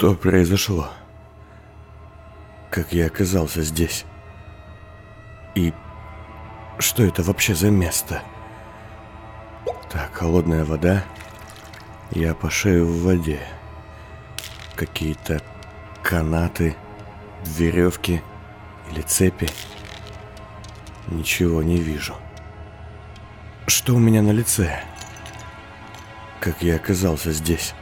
Что произошло? Как я оказался здесь? И что это вообще за место? Так, холодная вода. Я по шею в воде. Какие-то канаты, веревки или цепи. Ничего не вижу. Что у меня на лице? Как я оказался здесь?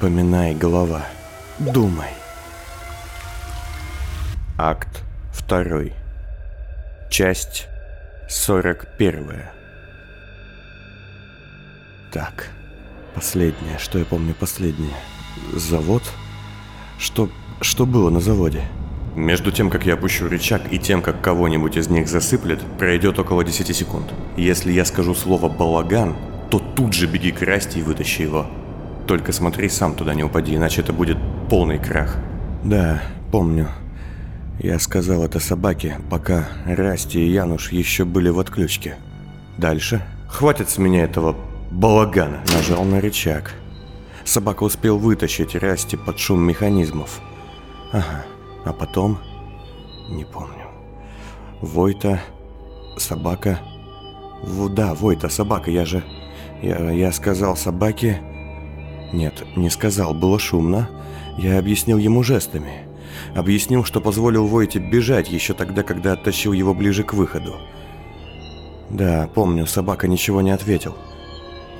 Вспоминай, голова. Думай. Акт второй. Часть сорок первая. Так, последнее, что я помню последнее. Завод? Что, что было на заводе? Между тем, как я опущу рычаг и тем, как кого-нибудь из них засыплет, пройдет около 10 секунд. Если я скажу слово «балаган», то тут же беги к Расти и вытащи его. Только смотри, сам туда не упади, иначе это будет полный крах. Да, помню. Я сказал это собаке, пока Расти и Януш еще были в отключке. Дальше. Хватит с меня этого балагана. Нажал на рычаг. Собака успел вытащить Расти под шум механизмов. Ага. А потом... Не помню. Войта... Собака... В, да, Войта, собака, я же... Я, я сказал собаке... Нет, не сказал, было шумно. Я объяснил ему жестами. Объяснил, что позволил Войте бежать еще тогда, когда оттащил его ближе к выходу. Да, помню, собака ничего не ответил.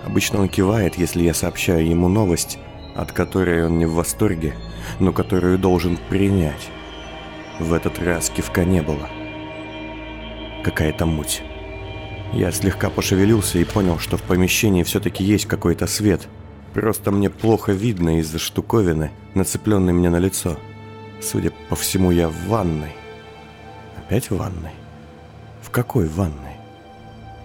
Обычно он кивает, если я сообщаю ему новость, от которой он не в восторге, но которую должен принять. В этот раз кивка не было. Какая-то муть. Я слегка пошевелился и понял, что в помещении все-таки есть какой-то свет. Просто мне плохо видно из-за штуковины, нацепленной мне на лицо. Судя по всему, я в ванной. Опять в ванной? В какой ванной?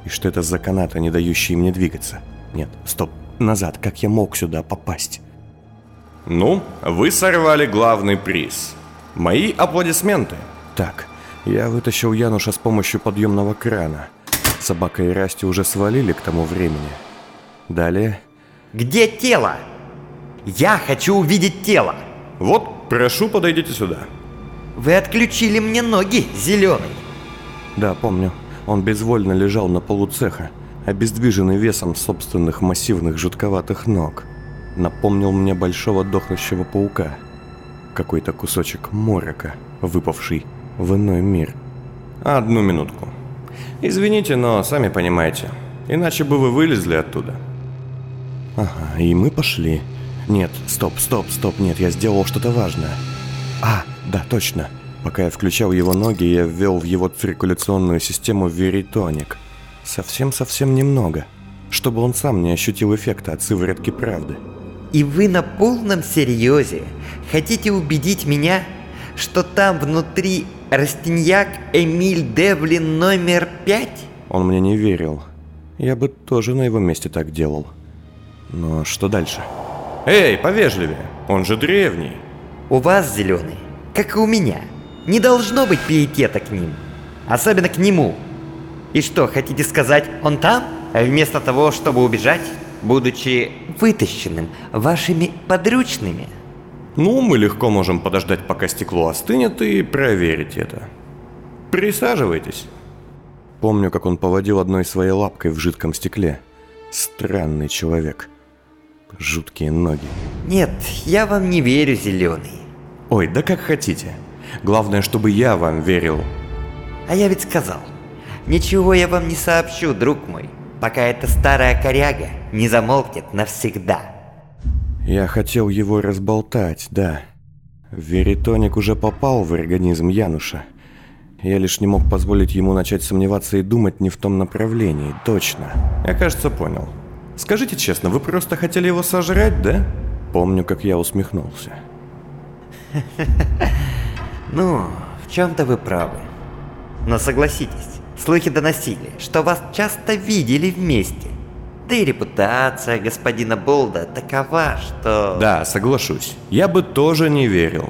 И что это за канаты, не дающие мне двигаться? Нет, стоп, назад, как я мог сюда попасть? Ну, вы сорвали главный приз. Мои аплодисменты. Так, я вытащил Януша с помощью подъемного крана. Собака и Расти уже свалили к тому времени. Далее... Где тело? Я хочу увидеть тело. Вот, прошу, подойдите сюда. Вы отключили мне ноги, зеленый. Да, помню. Он безвольно лежал на полу цеха, обездвиженный весом собственных массивных жутковатых ног. Напомнил мне большого дохнущего паука. Какой-то кусочек морока, выпавший в иной мир. Одну минутку. Извините, но сами понимаете, иначе бы вы вылезли оттуда. Ага, и мы пошли. Нет, стоп, стоп, стоп, нет, я сделал что-то важное. А, да, точно. Пока я включал его ноги, я ввел в его циркуляционную систему веритоник. Совсем-совсем немного, чтобы он сам не ощутил эффекта от сыворотки правды. И вы на полном серьезе хотите убедить меня, что там внутри Растиньяк Эмиль Девлин номер пять? Он мне не верил. Я бы тоже на его месте так делал. Но что дальше? Эй, повежливее, он же древний. У вас, зеленый, как и у меня, не должно быть пиетета к ним. Особенно к нему. И что, хотите сказать, он там? Вместо того, чтобы убежать, будучи вытащенным вашими подручными? Ну, мы легко можем подождать, пока стекло остынет, и проверить это. Присаживайтесь. Помню, как он поводил одной своей лапкой в жидком стекле. Странный человек. Жуткие ноги. Нет, я вам не верю, зеленый. Ой, да как хотите. Главное, чтобы я вам верил. А я ведь сказал, ничего я вам не сообщу, друг мой, пока эта старая коряга не замолкнет навсегда. Я хотел его разболтать, да. Веритоник уже попал в организм Януша. Я лишь не мог позволить ему начать сомневаться и думать не в том направлении, точно. Я, кажется, понял. Скажите честно, вы просто хотели его сожрать, да? Помню, как я усмехнулся. Ну, в чем-то вы правы. Но согласитесь, слухи доносили, что вас часто видели вместе. Да и репутация господина Болда такова, что... Да, соглашусь. Я бы тоже не верил.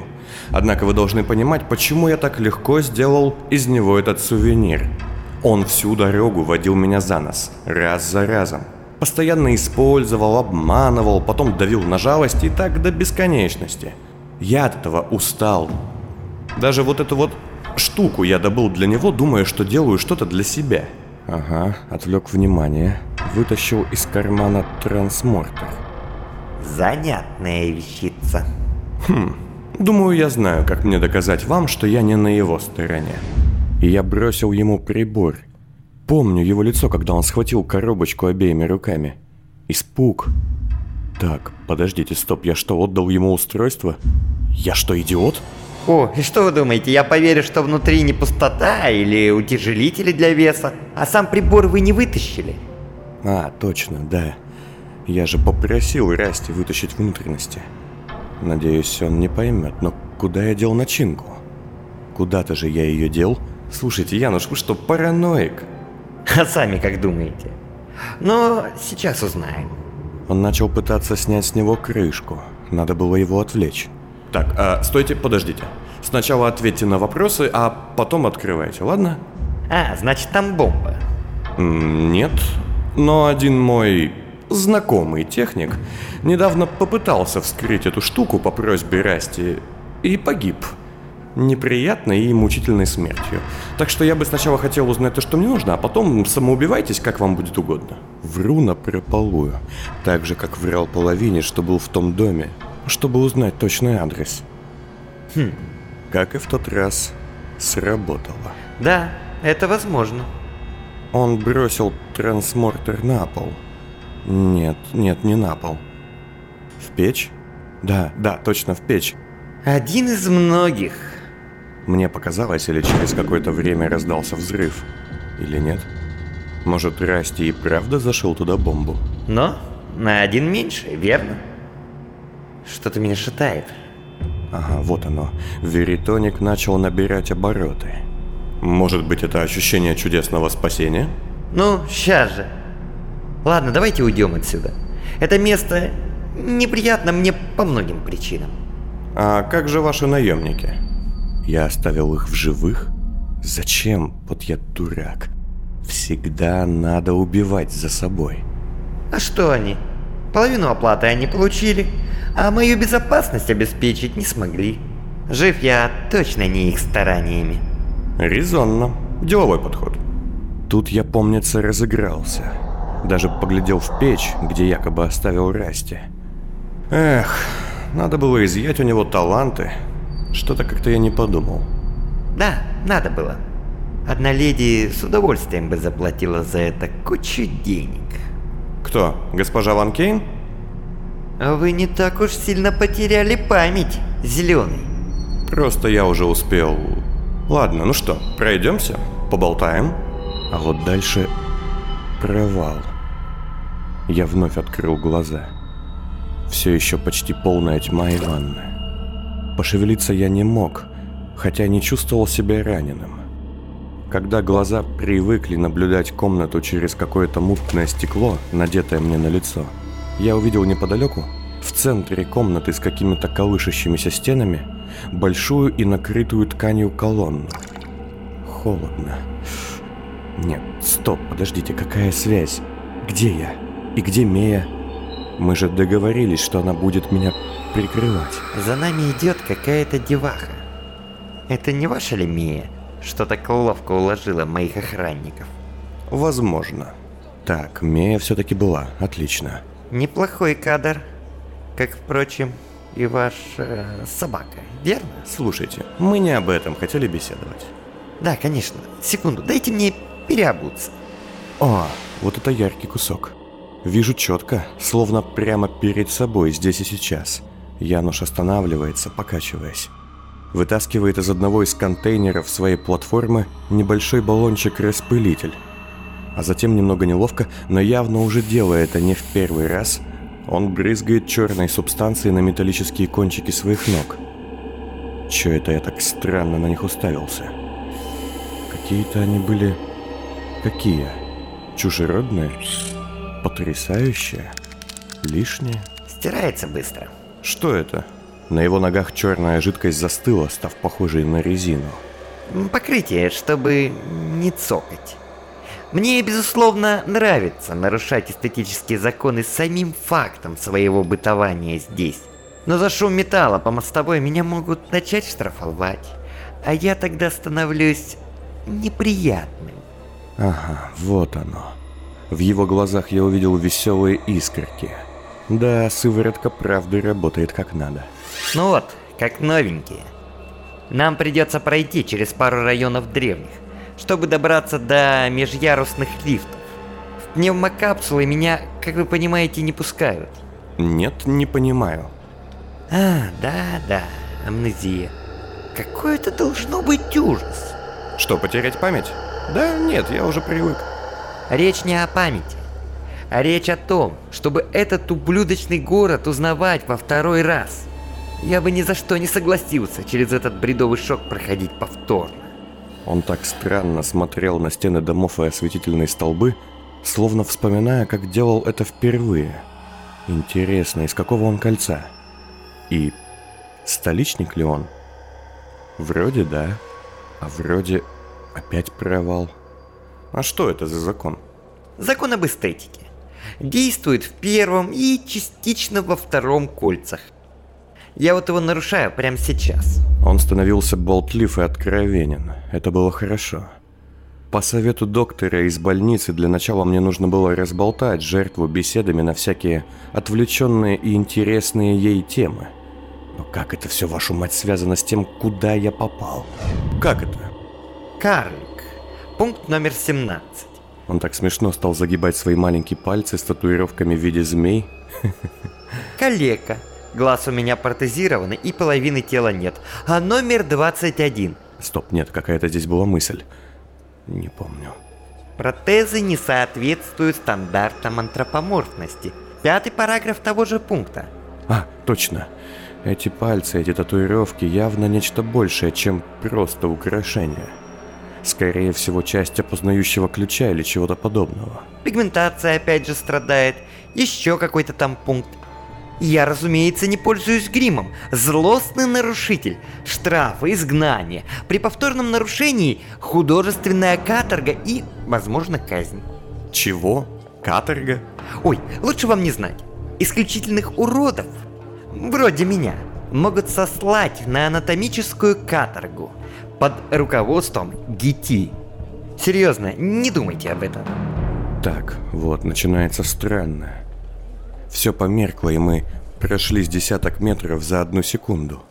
Однако вы должны понимать, почему я так легко сделал из него этот сувенир. Он всю дорогу водил меня за нос, раз за разом. Постоянно использовал, обманывал, потом давил на жалость и так до бесконечности. Я от этого устал. Даже вот эту вот штуку я добыл для него, думая, что делаю что-то для себя. Ага, отвлек внимание. Вытащил из кармана трансмортер. Занятная вещица. Хм, думаю, я знаю, как мне доказать вам, что я не на его стороне. И я бросил ему прибор. Помню его лицо, когда он схватил коробочку обеими руками. Испуг. Так, подождите, стоп, я что, отдал ему устройство? Я что, идиот? О, и что вы думаете, я поверю, что внутри не пустота или утяжелители для веса, а сам прибор вы не вытащили? А, точно, да. Я же попросил Расти вытащить внутренности. Надеюсь, он не поймет, но куда я дел начинку? Куда-то же я ее дел? Слушайте, Януш, вы что, параноик? А сами как думаете? Но сейчас узнаем. Он начал пытаться снять с него крышку. Надо было его отвлечь. Так, а, стойте, подождите. Сначала ответьте на вопросы, а потом открывайте, ладно? А, значит там бомба. Нет, но один мой знакомый техник недавно попытался вскрыть эту штуку по просьбе Расти и погиб. Неприятной и мучительной смертью. Так что я бы сначала хотел узнать то, что мне нужно, а потом самоубивайтесь, как вам будет угодно. Вру на прополую. Так же, как врал половине, что был в том доме, чтобы узнать точный адрес. Хм, как и в тот раз, сработало. Да, это возможно. Он бросил трансмортер на пол. Нет, нет, не на пол. В печь? Да, да, точно в печь. Один из многих. Мне показалось, или через какое-то время раздался взрыв. Или нет? Может, Расти и правда зашел туда бомбу? Но на один меньше, верно? Что-то меня шатает. Ага, вот оно. Веритоник начал набирать обороты. Может быть, это ощущение чудесного спасения? Ну, сейчас же. Ладно, давайте уйдем отсюда. Это место неприятно мне по многим причинам. А как же ваши наемники? Я оставил их в живых? Зачем? Вот я дурак. Всегда надо убивать за собой. А что они? Половину оплаты они получили, а мою безопасность обеспечить не смогли. Жив я точно не их стараниями. Резонно. Деловой подход. Тут я, помнится, разыгрался. Даже поглядел в печь, где якобы оставил Расти. Эх, надо было изъять у него таланты. Что-то как-то я не подумал. Да, надо было. Одна леди с удовольствием бы заплатила за это кучу денег. Кто? Госпожа Ван Кейн? А вы не так уж сильно потеряли память, зеленый. Просто я уже успел... Ладно, ну что, пройдемся? Поболтаем? А вот дальше... Провал. Я вновь открыл глаза. Все еще почти полная тьма и ванна. Пошевелиться я не мог, хотя не чувствовал себя раненым. Когда глаза привыкли наблюдать комнату через какое-то мутное стекло, надетое мне на лицо, я увидел неподалеку, в центре комнаты с какими-то колышащимися стенами, большую и накрытую тканью колонну. Холодно. Нет, стоп, подождите, какая связь? Где я? И где Мея? Мы же договорились, что она будет меня прикрывать. За нами идет какая-то деваха. Это не ваша ли Мия, что так ловко уложила моих охранников? Возможно. Так, Мея все-таки была. Отлично. Неплохой кадр. Как, впрочем, и ваша э, собака, верно? Слушайте, мы не об этом хотели беседовать. Да, конечно. Секунду, дайте мне переобуться. О, вот это яркий кусок. Вижу четко, словно прямо перед собой, здесь и сейчас. Януш останавливается, покачиваясь. Вытаскивает из одного из контейнеров своей платформы небольшой баллончик-распылитель. А затем немного неловко, но явно уже делая это не в первый раз, он брызгает черной субстанцией на металлические кончики своих ног. Че это я так странно на них уставился? Какие-то они были... Какие? Чужеродные? Потрясающие? Лишние? Стирается быстро. Что это? На его ногах черная жидкость застыла, став похожей на резину. Покрытие, чтобы не цокать. Мне, безусловно, нравится нарушать эстетические законы самим фактом своего бытования здесь. Но за шум металла по мостовой меня могут начать штрафовать. А я тогда становлюсь неприятным. Ага, вот оно. В его глазах я увидел веселые искорки. Да, сыворотка правды работает как надо. Ну вот, как новенькие. Нам придется пройти через пару районов древних, чтобы добраться до межярусных лифтов. В пневмокапсулы меня, как вы понимаете, не пускают. Нет, не понимаю. А, да-да, амнезия. Какой это должно быть ужас. Что, потерять память? Да нет, я уже привык. Речь не о памяти, а речь о том, чтобы этот ублюдочный город узнавать во второй раз. Я бы ни за что не согласился через этот бредовый шок проходить повторно. Он так странно смотрел на стены домов и осветительные столбы, словно вспоминая, как делал это впервые. Интересно, из какого он кольца? И столичник ли он? Вроде да, а вроде опять провал. А что это за закон? Закон об эстетике. Действует в первом и частично во втором кольцах. Я вот его нарушаю прямо сейчас. Он становился болтлив и откровенен. Это было хорошо. По совету доктора из больницы для начала мне нужно было разболтать жертву беседами на всякие отвлеченные и интересные ей темы. Но как это все, вашу мать, связано с тем, куда я попал? Как это? Карлик. Пункт номер 17. Он так смешно стал загибать свои маленькие пальцы с татуировками в виде змей. Калека. Глаз у меня протезированный и половины тела нет. А номер 21. Стоп, нет, какая-то здесь была мысль. Не помню. Протезы не соответствуют стандартам антропоморфности. Пятый параграф того же пункта. А, точно. Эти пальцы, эти татуировки явно нечто большее, чем просто украшение. Скорее всего, часть опознающего ключа или чего-то подобного. Пигментация опять же страдает. Еще какой-то там пункт. Я, разумеется, не пользуюсь гримом. Злостный нарушитель. Штрафы, изгнание. При повторном нарушении художественная каторга и, возможно, казнь. Чего? Каторга? Ой, лучше вам не знать. Исключительных уродов, вроде меня, могут сослать на анатомическую каторгу под руководством ГИТИ. Серьезно, не думайте об этом. Так, вот, начинается странно. Все померкло, и мы прошли с десяток метров за одну секунду.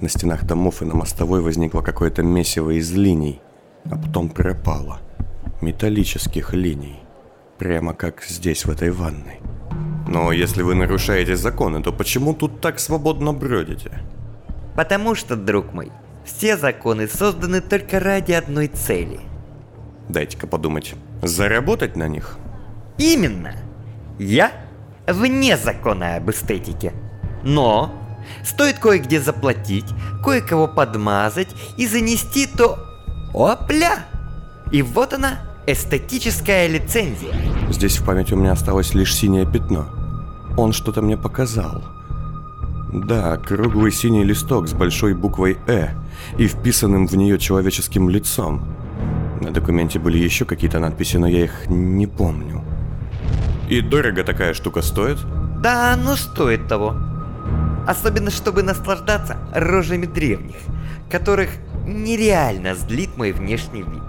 На стенах домов и на мостовой возникло какое-то месиво из линий, а потом пропало. Металлических линий. Прямо как здесь, в этой ванной. Но если вы нарушаете законы, то почему тут так свободно бродите? Потому что, друг мой, все законы созданы только ради одной цели. Дайте-ка подумать. Заработать на них? Именно. Я вне закона об эстетике. Но стоит кое-где заплатить, кое-кого подмазать и занести, то... Опля! И вот она, эстетическая лицензия. Здесь в памяти у меня осталось лишь синее пятно. Он что-то мне показал. Да, круглый синий листок с большой буквой «Э» и вписанным в нее человеческим лицом. На документе были еще какие-то надписи, но я их не помню. И дорого такая штука стоит? Да, ну стоит того. Особенно, чтобы наслаждаться рожами древних, которых нереально злит мой внешний вид.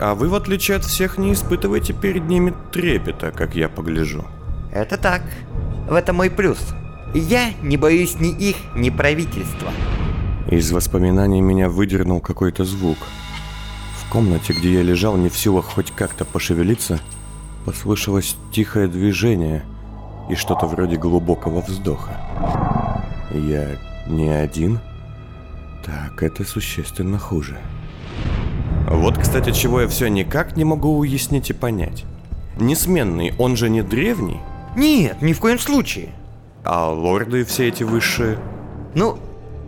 А вы, в отличие от всех, не испытываете перед ними трепета, как я погляжу. Это так. В этом мой плюс. Я не боюсь ни их, ни правительства. Из воспоминаний меня выдернул какой-то звук. В комнате, где я лежал, не в силах хоть как-то пошевелиться, послышалось тихое движение и что-то вроде глубокого вздоха. Я не один? Так, это существенно хуже. Вот, кстати, чего я все никак не могу уяснить и понять. Несменный, он же не древний? Нет, ни в коем случае. А лорды все эти высшие? Ну,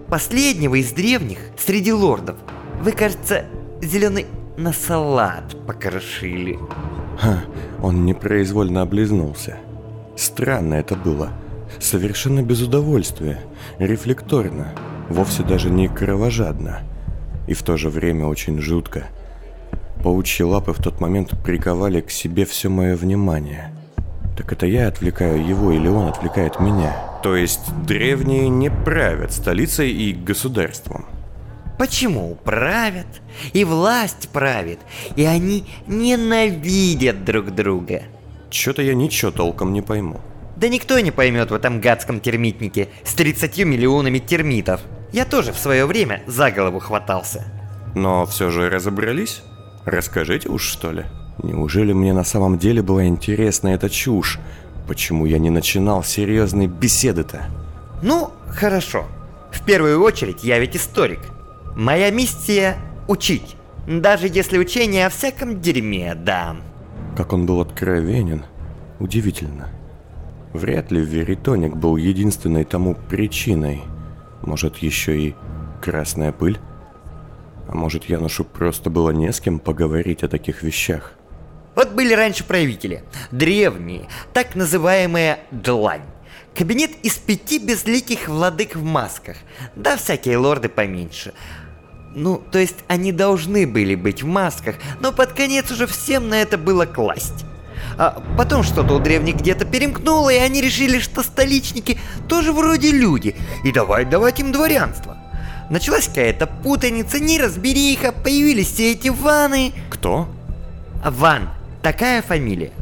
последнего из древних среди лордов вы, кажется, зеленый на салат покрошили. Ха, он непроизвольно облизнулся. Странно это было. Совершенно без удовольствия, рефлекторно, вовсе даже не кровожадно. И в то же время очень жутко. паучьи лапы в тот момент приковали к себе все мое внимание. Так это я отвлекаю его или он отвлекает меня? То есть древние не правят столицей и государством? Почему правят? И власть правит, и они ненавидят друг друга. Чё-то я ничего толком не пойму. Да никто не поймет в этом гадском термитнике с 30 миллионами термитов. Я тоже в свое время за голову хватался. Но все же разобрались? Расскажите уж что ли. Неужели мне на самом деле была интересна эта чушь? Почему я не начинал серьезной беседы-то? Ну, хорошо. В первую очередь, я ведь историк. Моя миссия – учить. Даже если учение о всяком дерьме, да. Как он был откровенен. Удивительно. Вряд ли веритоник был единственной тому причиной. Может, еще и красная пыль? А может, Янушу просто было не с кем поговорить о таких вещах? Вот были раньше правители. Древние, так называемая длань. Кабинет из пяти безликих владык в масках. Да всякие лорды поменьше. Ну, то есть они должны были быть в масках, но под конец уже всем на это было класть. А потом что-то у древних где-то перемкнуло, и они решили, что столичники тоже вроде люди, и давай давать им дворянство. Началась какая-то путаница, неразбериха, появились все эти ваны. Кто? Ван. Такая фамилия.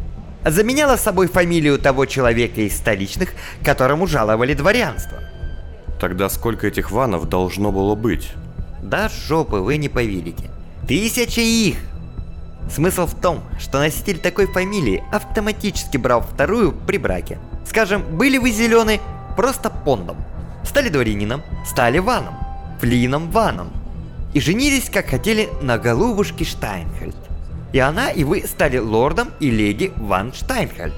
Заменяла собой фамилию того человека из столичных, которому жаловали дворянство. Тогда сколько этих ванов должно было быть? Да жопы вы не поверите. Тысячи их! Смысл в том, что носитель такой фамилии автоматически брал вторую при браке. Скажем, были вы зеленый, просто пондом. Стали дворянином, стали ваном. Флином ваном. И женились, как хотели, на голубушке Штайнхельд. И она, и вы стали лордом и леди Ван Штайнхельд.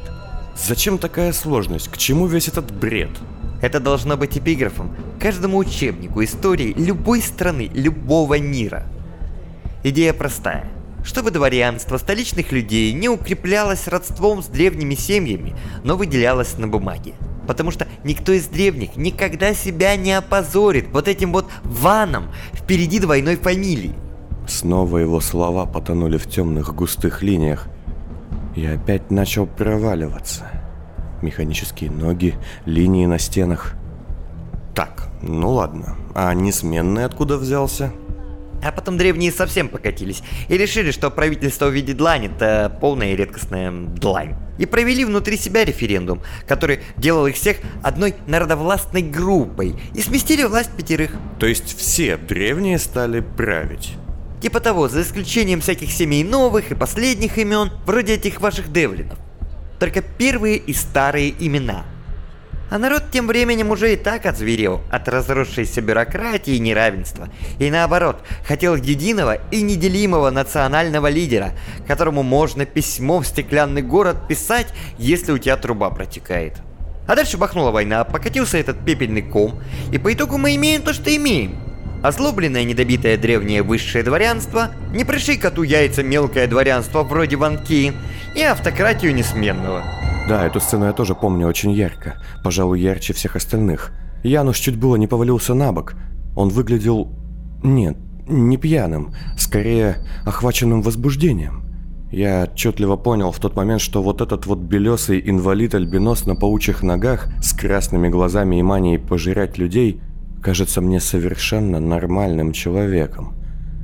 Зачем такая сложность? К чему весь этот бред? Это должно быть эпиграфом каждому учебнику истории любой страны, любого мира. Идея простая. Чтобы дворянство столичных людей не укреплялось родством с древними семьями, но выделялось на бумаге. Потому что никто из древних никогда себя не опозорит вот этим вот ваном впереди двойной фамилии. Снова его слова потонули в темных густых линиях. Я опять начал проваливаться. Механические ноги, линии на стенах. Так, ну ладно. А несменный откуда взялся? А потом древние совсем покатились и решили, что правительство в виде длани – это полная и редкостная длань. И провели внутри себя референдум, который делал их всех одной народовластной группой и сместили власть пятерых. То есть все древние стали править? Типа того, за исключением всяких семей новых и последних имен, вроде этих ваших девлинов. Только первые и старые имена – а народ тем временем уже и так отзверел от разросшейся бюрократии и неравенства. И наоборот, хотел единого и неделимого национального лидера, которому можно письмо в стеклянный город писать, если у тебя труба протекает. А дальше бахнула война, покатился этот пепельный ком, и по итогу мы имеем то, что имеем. Озлобленное недобитое древнее высшее дворянство, не пришей коту яйца мелкое дворянство вроде Ван Кейн и автократию несменного. Да, эту сцену я тоже помню очень ярко, пожалуй, ярче всех остальных. Януш чуть было не повалился на бок. Он выглядел... Нет, не пьяным, скорее охваченным возбуждением. Я отчетливо понял в тот момент, что вот этот вот белесый инвалид-альбинос на паучьих ногах с красными глазами и манией пожирать людей кажется мне совершенно нормальным человеком.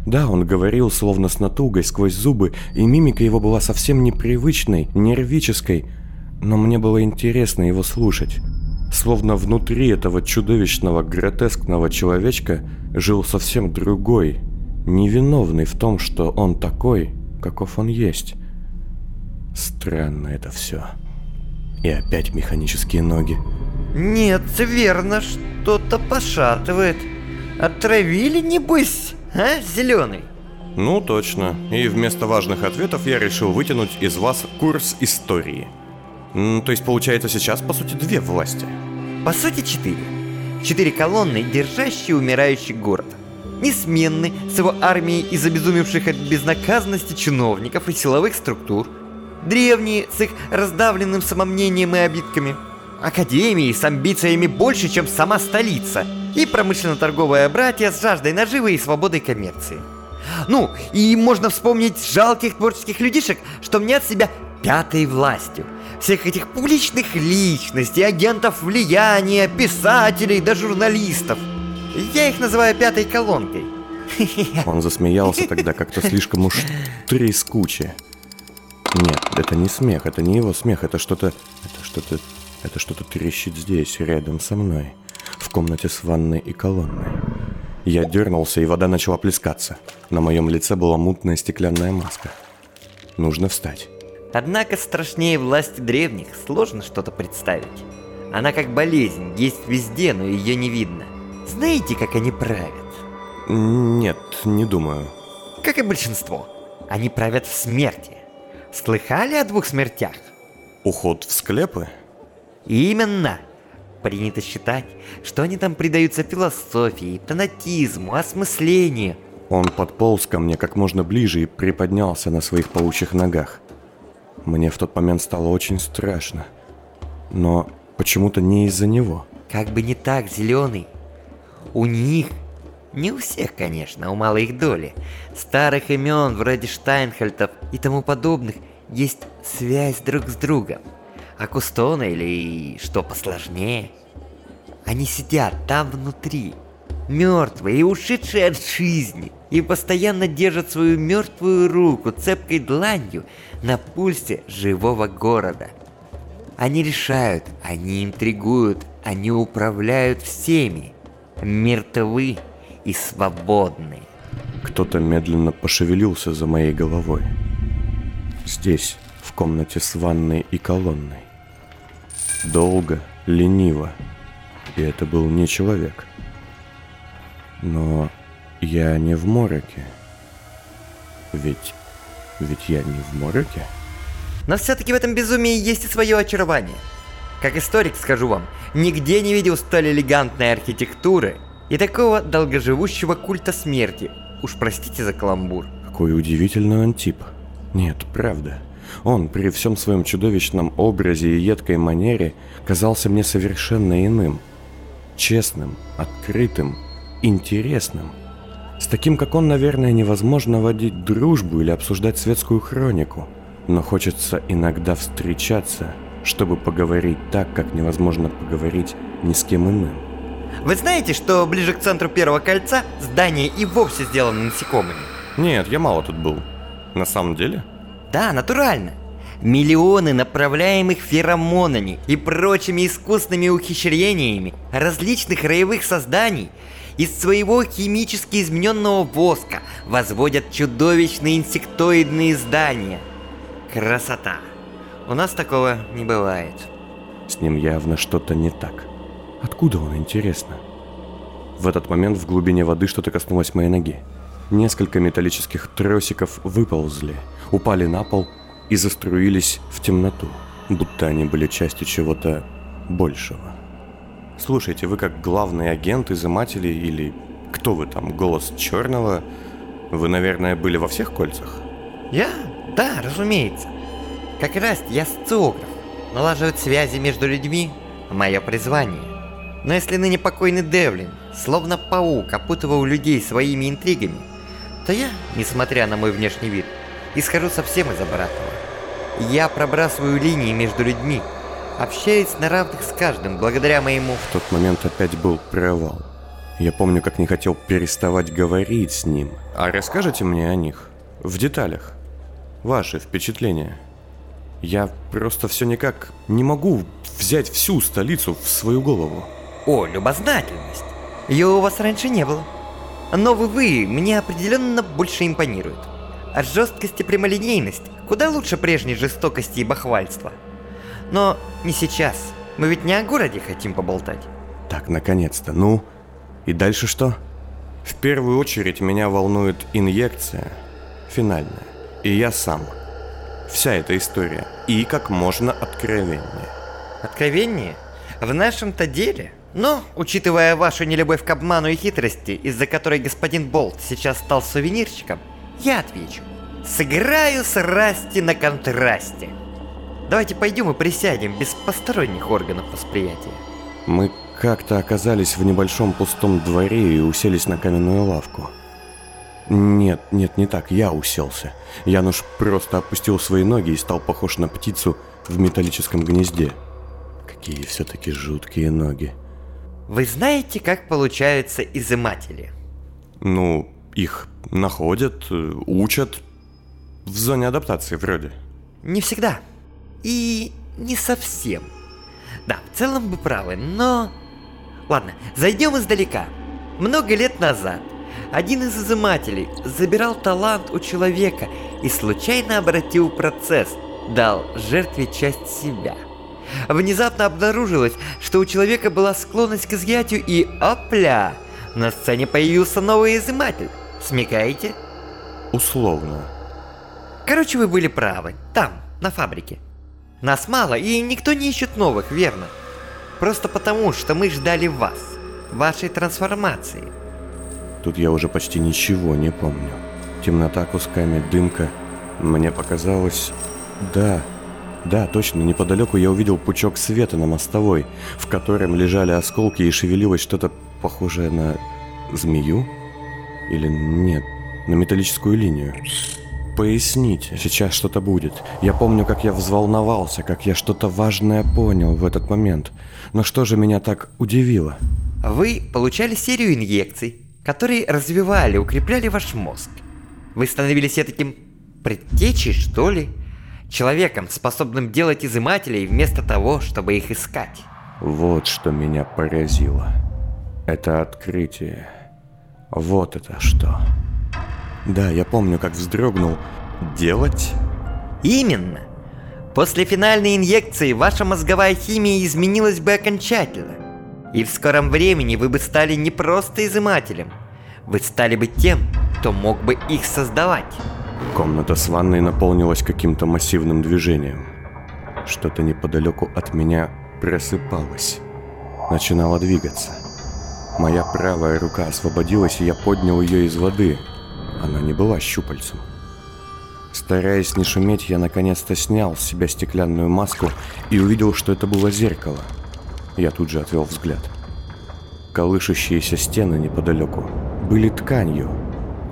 Да, он говорил словно с натугой сквозь зубы, и мимика его была совсем непривычной, нервической, но мне было интересно его слушать. Словно внутри этого чудовищного, гротескного человечка жил совсем другой, невиновный в том, что он такой, каков он есть. Странно это все. И опять механические ноги. Нет, верно, что-то пошатывает. Отравили, небось, а, зеленый? Ну, точно. И вместо важных ответов я решил вытянуть из вас курс истории – то есть получается сейчас, по сути, две власти? По сути, четыре. Четыре колонны, держащие умирающий город. Несменный, с его армией из обезумевших от безнаказанности чиновников и силовых структур. Древние, с их раздавленным самомнением и обидками. Академии с амбициями больше, чем сама столица. И промышленно-торговое братья с жаждой наживы и свободой коммерции. Ну, и можно вспомнить жалких творческих людишек, что мнят себя пятой властью. Всех этих публичных личностей, агентов влияния, писателей да журналистов. Я их называю пятой колонкой. Он засмеялся тогда как-то слишком уж трескуче. Нет, это не смех, это не его смех, это что-то... Это что-то... Это что-то трещит здесь, рядом со мной. В комнате с ванной и колонной. Я дернулся, и вода начала плескаться. На моем лице была мутная стеклянная маска. Нужно встать. Однако страшнее власти древних сложно что-то представить. Она как болезнь, есть везде, но ее не видно. Знаете, как они правят? Нет, не думаю. Как и большинство. Они правят в смерти. Слыхали о двух смертях? Уход в склепы? Именно. Принято считать, что они там предаются философии, тонатизму, осмыслению. Он подполз ко мне как можно ближе и приподнялся на своих паучьих ногах. Мне в тот момент стало очень страшно. Но почему-то не из-за него. Как бы не так, Зеленый. У них, не у всех, конечно, у малой их доли, старых имен вроде Штайнхальтов и тому подобных, есть связь друг с другом. А Кустона или что посложнее, они сидят там внутри, мертвые и ушедшие от жизни, и постоянно держат свою мертвую руку цепкой дланью на пульсе живого города. Они решают, они интригуют, они управляют всеми. Мертвы и свободны. Кто-то медленно пошевелился за моей головой. Здесь, в комнате с ванной и колонной. Долго, лениво. И это был не человек. Но я не в мороке. Ведь... Ведь я не в мороке. Но все-таки в этом безумии есть и свое очарование. Как историк скажу вам, нигде не видел столь элегантной архитектуры и такого долгоживущего культа смерти. Уж простите за каламбур. Какой удивительный он тип. Нет, правда. Он при всем своем чудовищном образе и едкой манере казался мне совершенно иным. Честным, открытым, интересным. С таким, как он, наверное, невозможно водить дружбу или обсуждать светскую хронику. Но хочется иногда встречаться, чтобы поговорить так, как невозможно поговорить ни с кем иным. Вы знаете, что ближе к центру первого кольца здание и вовсе сделано насекомыми? Нет, я мало тут был. На самом деле? Да, натурально. Миллионы направляемых феромонами и прочими искусственными ухищрениями различных роевых созданий из своего химически измененного воска возводят чудовищные инсектоидные здания. Красота. У нас такого не бывает. С ним явно что-то не так. Откуда он, интересно? В этот момент в глубине воды что-то коснулось моей ноги. Несколько металлических тросиков выползли, упали на пол и заструились в темноту, будто они были частью чего-то большего. Слушайте, вы как главный агент изыматели или кто вы там, голос черного, вы, наверное, были во всех кольцах? Я? Да, разумеется. Как раз я социограф. Налаживать связи между людьми – мое призвание. Но если ныне покойный Девлин, словно паук, опутывал людей своими интригами, то я, несмотря на мой внешний вид, исхожу совсем из обратного. Я пробрасываю линии между людьми, общаюсь на равных с каждым, благодаря моему... В тот момент опять был провал. Я помню, как не хотел переставать говорить с ним. А расскажите мне о них? В деталях. Ваши впечатления. Я просто все никак не могу взять всю столицу в свою голову. О, любознательность. Ее у вас раньше не было. Но вы, вы мне определенно больше импонирует. А жесткость и прямолинейность куда лучше прежней жестокости и бахвальства. Но не сейчас. Мы ведь не о городе хотим поболтать. Так, наконец-то. Ну, и дальше что? В первую очередь меня волнует инъекция, финальная. И я сам. Вся эта история. И как можно откровеннее. Откровеннее? В нашем-то деле? Но, учитывая вашу нелюбовь к обману и хитрости, из-за которой господин Болт сейчас стал сувенирчиком, я отвечу. Сыграю с Расти на контрасте. Давайте пойдем и присядем без посторонних органов восприятия. Мы как-то оказались в небольшом пустом дворе и уселись на каменную лавку. Нет, нет, не так, я уселся. Януш просто опустил свои ноги и стал похож на птицу в металлическом гнезде. Какие все-таки жуткие ноги. Вы знаете, как получаются изыматели? Ну, их находят, э, учат. В зоне адаптации вроде. Не всегда. И не совсем. Да, в целом вы правы, но... Ладно, зайдем издалека. Много лет назад один из изымателей забирал талант у человека и случайно обратил процесс, дал жертве часть себя. Внезапно обнаружилось, что у человека была склонность к изъятию и опля! На сцене появился новый изыматель. Смекаете? Условно. Короче, вы были правы. Там, на фабрике. Нас мало, и никто не ищет новых, верно? Просто потому, что мы ждали вас, вашей трансформации. Тут я уже почти ничего не помню. Темнота кусками, дымка. Мне показалось... Да, да, точно, неподалеку я увидел пучок света на мостовой, в котором лежали осколки и шевелилось что-то похожее на змею? Или нет, на металлическую линию. Поясните, сейчас что-то будет. Я помню, как я взволновался, как я что-то важное понял в этот момент. Но что же меня так удивило? Вы получали серию инъекций, которые развивали, укрепляли ваш мозг. Вы становились таким предтечей, что ли? Человеком, способным делать изымателей вместо того, чтобы их искать. Вот что меня поразило. Это открытие. Вот это что. Да, я помню, как вздрогнул. Делать? Именно. После финальной инъекции ваша мозговая химия изменилась бы окончательно. И в скором времени вы бы стали не просто изымателем. Вы стали бы тем, кто мог бы их создавать. Комната с ванной наполнилась каким-то массивным движением. Что-то неподалеку от меня просыпалось. Начинало двигаться. Моя правая рука освободилась, и я поднял ее из воды. Она не была щупальцем. Стараясь не шуметь, я наконец-то снял с себя стеклянную маску и увидел, что это было зеркало. Я тут же отвел взгляд. Колышущиеся стены неподалеку были тканью,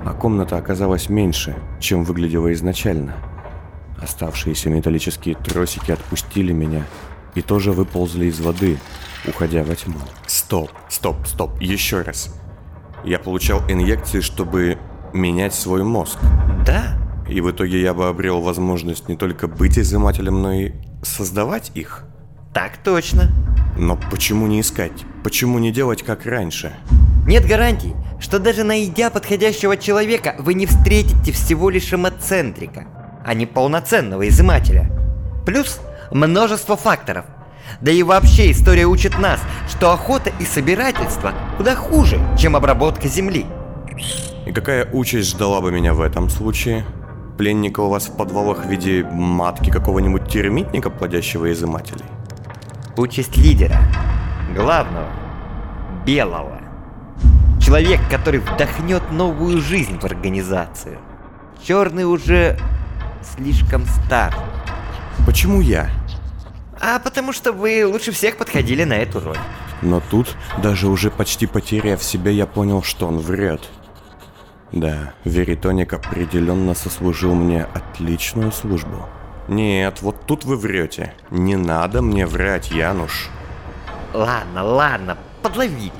а комната оказалась меньше, чем выглядела изначально. Оставшиеся металлические тросики отпустили меня и тоже выползли из воды, уходя во тьму. Стоп, стоп, стоп, еще раз. Я получал инъекции, чтобы менять свой мозг. Да. И в итоге я бы обрел возможность не только быть изымателем, но и создавать их. Так точно. Но почему не искать? Почему не делать как раньше? Нет гарантий, что даже найдя подходящего человека, вы не встретите всего лишь эмоцентрика, а не полноценного изымателя. Плюс множество факторов. Да и вообще история учит нас, что охота и собирательство куда хуже, чем обработка земли. И какая участь ждала бы меня в этом случае? Пленника у вас в подвалах в виде матки какого-нибудь термитника, плодящего изымателей? Участь лидера, главного, белого. Человек, который вдохнет новую жизнь в организацию. Черный уже слишком стар. Почему я? А потому что вы лучше всех подходили на эту роль. Но тут, даже уже почти потеряв себя, я понял, что он врет. Да, Веритоник определенно сослужил мне отличную службу. Нет, вот тут вы врете. Не надо мне врать, Януш. Ладно, ладно, подловили.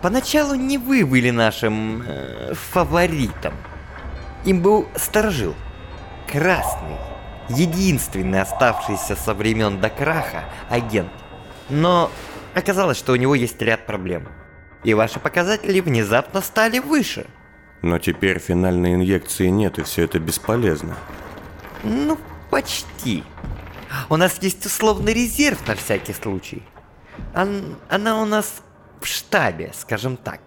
Поначалу не вы были нашим э, фаворитом. Им был сторожил. Красный. Единственный оставшийся со времен до краха агент. Но оказалось, что у него есть ряд проблем. И ваши показатели внезапно стали выше. Но теперь финальной инъекции нет, и все это бесполезно. Ну, почти. У нас есть условный резерв на всякий случай. Он, она у нас в штабе, скажем так.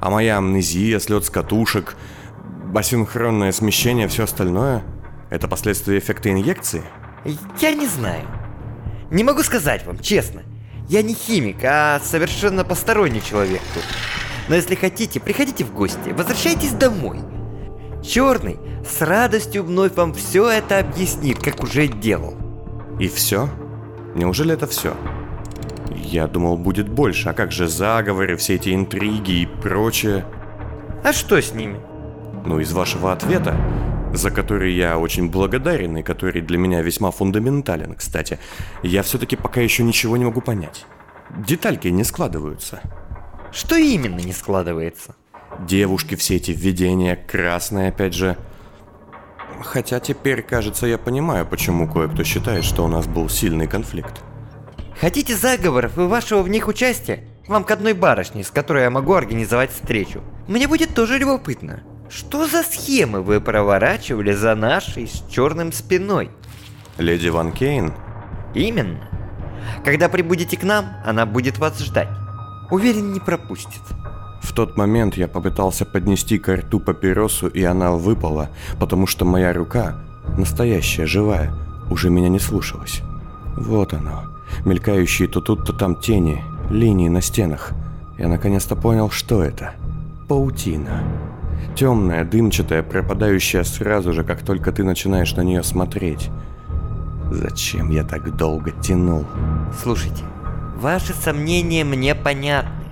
А моя амнезия, слет с катушек, асинхронное смещение, все остальное – это последствия эффекта инъекции? Я не знаю. Не могу сказать вам, честно. Я не химик, а совершенно посторонний человек тут. Но если хотите, приходите в гости, возвращайтесь домой. Черный с радостью вновь вам все это объяснит, как уже делал. И все? Неужели это все? Я думал, будет больше, а как же заговоры, все эти интриги и прочее? А что с ними? Ну, из вашего ответа, за который я очень благодарен и который для меня весьма фундаментален, кстати, я все-таки пока еще ничего не могу понять. Детальки не складываются. Что именно не складывается? Девушки, все эти введения, красные, опять же. Хотя теперь, кажется, я понимаю, почему кое-кто считает, что у нас был сильный конфликт. Хотите заговоров и вашего в них участия? Вам к одной барышне, с которой я могу организовать встречу. Мне будет тоже любопытно. Что за схемы вы проворачивали за нашей с черным спиной? Леди Ван Кейн? Именно. Когда прибудете к нам, она будет вас ждать. Уверен, не пропустит. В тот момент я попытался поднести к рту папиросу, и она выпала, потому что моя рука, настоящая, живая, уже меня не слушалась. Вот оно, мелькающие то тут, то там тени, линии на стенах. Я наконец-то понял, что это. Паутина. Темная, дымчатая, пропадающая сразу же, как только ты начинаешь на нее смотреть. Зачем я так долго тянул? Слушайте, ваши сомнения мне понятны.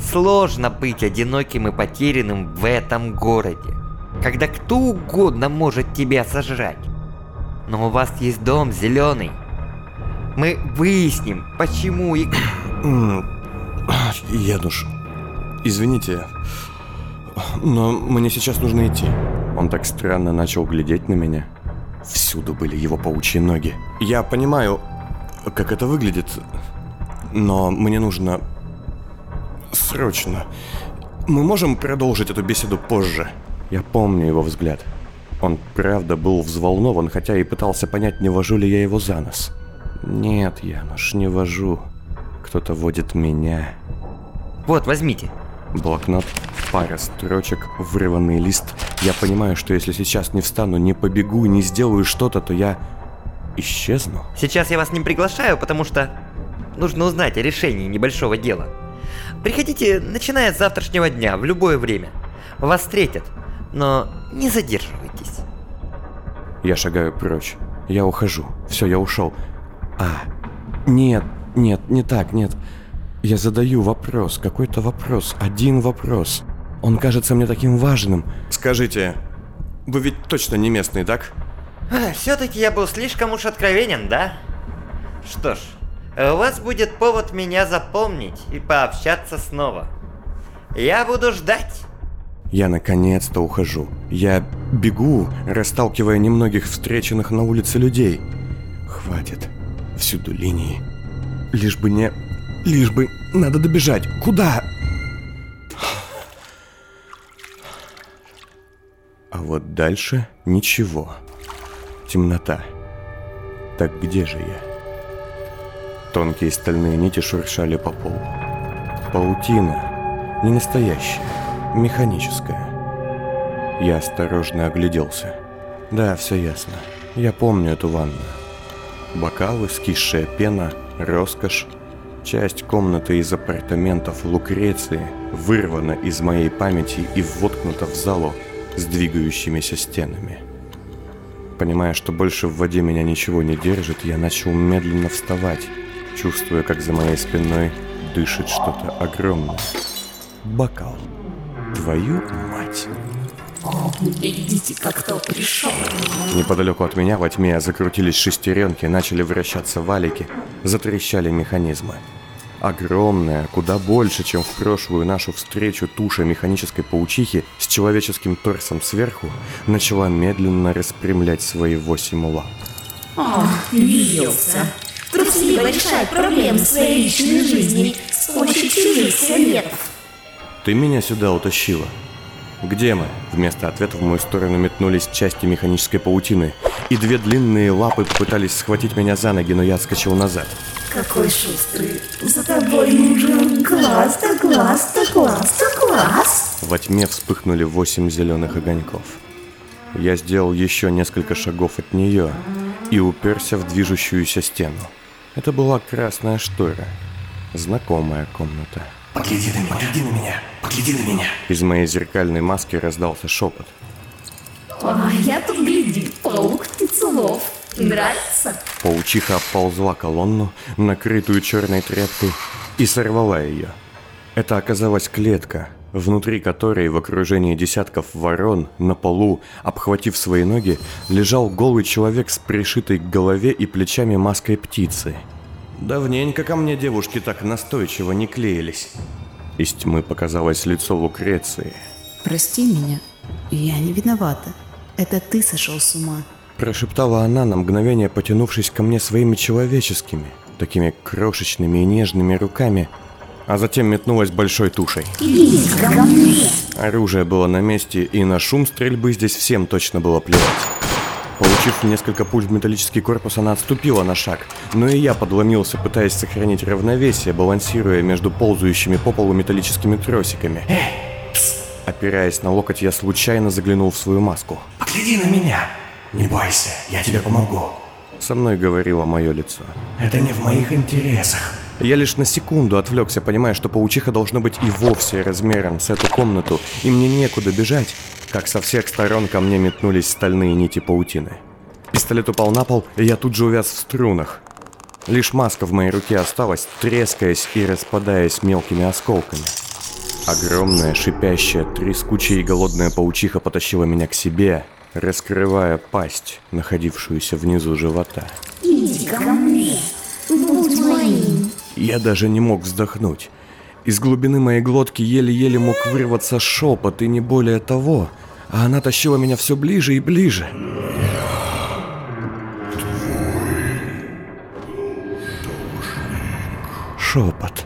Сложно быть одиноким и потерянным в этом городе, когда кто угодно может тебя сожрать. Но у вас есть дом зеленый. Мы выясним, почему и... Януш, извините, но мне сейчас нужно идти. Он так странно начал глядеть на меня. Всюду были его паучьи ноги. Я понимаю, как это выглядит, но мне нужно... Срочно. Мы можем продолжить эту беседу позже? Я помню его взгляд. Он правда был взволнован, хотя и пытался понять, не вожу ли я его за нос. Нет, Януш, не вожу. Кто-то водит меня. Вот, возьмите. Блокнот, пара строчек, вырванный лист. Я понимаю, что если сейчас не встану, не побегу, не сделаю что-то, то я исчезну. Сейчас я вас не приглашаю, потому что нужно узнать о решении небольшого дела. Приходите, начиная с завтрашнего дня, в любое время. Вас встретят, но не задерживайтесь. Я шагаю прочь. Я ухожу. Все, я ушел. А, нет, нет, не так, нет. Я задаю вопрос, какой-то вопрос, один вопрос. Он кажется мне таким важным. Скажите, вы ведь точно не местный, так? Все-таки я был слишком уж откровенен, да? Что ж, у вас будет повод меня запомнить и пообщаться снова. Я буду ждать. Я наконец-то ухожу. Я бегу, расталкивая немногих встреченных на улице людей. Хватит. Всюду линии. Лишь бы не Лишь бы надо добежать. Куда? А вот дальше ничего. Темнота. Так где же я? Тонкие стальные нити шуршали по полу. Паутина. Не настоящая. Механическая. Я осторожно огляделся. Да, все ясно. Я помню эту ванну. Бокалы, скисшая пена, роскошь, Часть комнаты из апартаментов Лукреции вырвана из моей памяти и воткнута в залу с двигающимися стенами. Понимая, что больше в воде меня ничего не держит, я начал медленно вставать, чувствуя, как за моей спиной дышит что-то огромное. Бокал. Твою мать. О, видите, как кто пришел. Неподалеку от меня во тьме закрутились шестеренки, начали вращаться валики, затрещали механизмы. Огромная, куда больше, чем в прошлую нашу встречу туша механической паучихи с человеческим торсом сверху начала медленно распрямлять свои восемь лап. О, явился. Трусливо решать проблемы своей личной жизни с помощью чужих советов. Ты меня сюда утащила. Где мы? Вместо ответа в мою сторону метнулись части механической паутины, и две длинные лапы попытались схватить меня за ноги, но я отскочил назад. Какой шустрый. За тобой нужен глаз да глаз да глаз да глаз. Во тьме вспыхнули восемь зеленых огоньков. Я сделал еще несколько шагов от нее и уперся в движущуюся стену. Это была красная штора. Знакомая комната. Погляди на меня, погляди на меня, погляди на меня. Из моей зеркальной маски раздался шепот. А я тут гляди, паук птицелов. Нравится? Паучиха оползла колонну, накрытую черной тряпкой, и сорвала ее. Это оказалась клетка, внутри которой в окружении десятков ворон на полу, обхватив свои ноги, лежал голый человек с пришитой к голове и плечами маской птицы. Давненько ко мне девушки так настойчиво не клеились. Из тьмы показалось лицо Лукреции. Прости меня, я не виновата. Это ты сошел с ума. Прошептала она на мгновение, потянувшись ко мне своими человеческими, такими крошечными и нежными руками, а затем метнулась большой тушей. Оружие было на месте, и на шум стрельбы здесь всем точно было плевать. Получив несколько пуль в металлический корпус, она отступила на шаг, но и я подломился, пытаясь сохранить равновесие, балансируя между ползающими по полу металлическими тросиками. Опираясь на локоть, я случайно заглянул в свою маску. Погляди на меня. Не бойся, я тебе помогу. Со мной говорило мое лицо. Это не в моих интересах. Я лишь на секунду отвлекся, понимая, что паучиха должно быть и вовсе размером с эту комнату, и мне некуда бежать, как со всех сторон ко мне метнулись стальные нити паутины. Пистолет упал на пол, и я тут же увяз в струнах. Лишь маска в моей руке осталась, трескаясь и распадаясь мелкими осколками. Огромная, шипящая, трескучая и голодная паучиха потащила меня к себе, раскрывая пасть, находившуюся внизу живота. Иди ко мне. Будь моим. Я даже не мог вздохнуть. Из глубины моей глотки еле-еле мог вырваться шепот, и не более того. А она тащила меня все ближе и ближе. Шепот.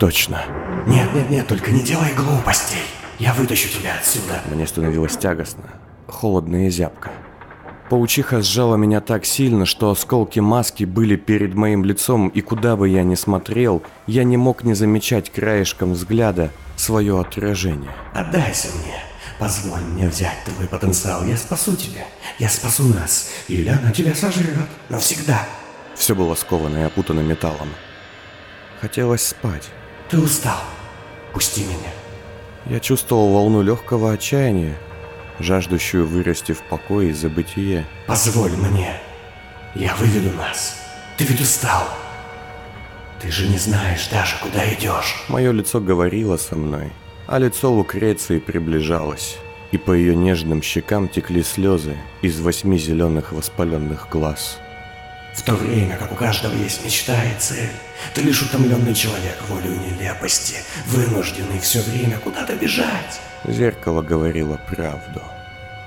Точно. Нет, нет, нет, только не делай глупостей. Я вытащу тебя отсюда. Мне становилось тягостно, холодно и зябко. Паучиха сжала меня так сильно, что осколки маски были перед моим лицом, и куда бы я ни смотрел, я не мог не замечать краешком взгляда свое отражение. Отдайся мне. Позволь мне взять твой потенциал. Я спасу тебя. Я спасу нас. Или она тебя сожрет. Навсегда. Все было сковано и опутано металлом. Хотелось спать. Ты устал. Пусти меня. Я чувствовал волну легкого отчаяния, жаждущую вырасти в покой и забытие. Позволь мне. Я выведу нас. Ты ведь устал. Ты же не знаешь даже, куда идешь. Мое лицо говорило со мной, а лицо Лукреции приближалось, и по ее нежным щекам текли слезы из восьми зеленых воспаленных глаз. В то время, как у каждого есть мечта и цель, ты лишь утомленный человек волею нелепости, вынужденный все время куда-то бежать. Зеркало говорило правду.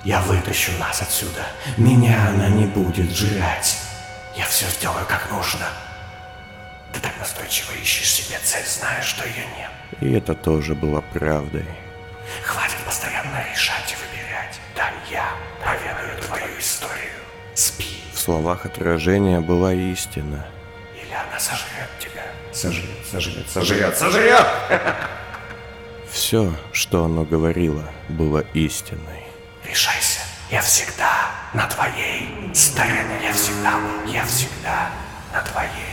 Я вытащу нас отсюда. Меня она не будет жрать. Я все сделаю как нужно. Ты так настойчиво ищешь себе цель, зная, что ее нет. И это тоже было правдой. Хватит постоянно решать и выбирать. Да, я проведаю твою историю. Спи, В словах отражения была истина. или она сожрет тебя. Сожрет, сожрет, сожрет, сожрет! Все, что оно говорило, было истиной. Решайся. Я всегда на твоей стороне. Я всегда. Я всегда на твоей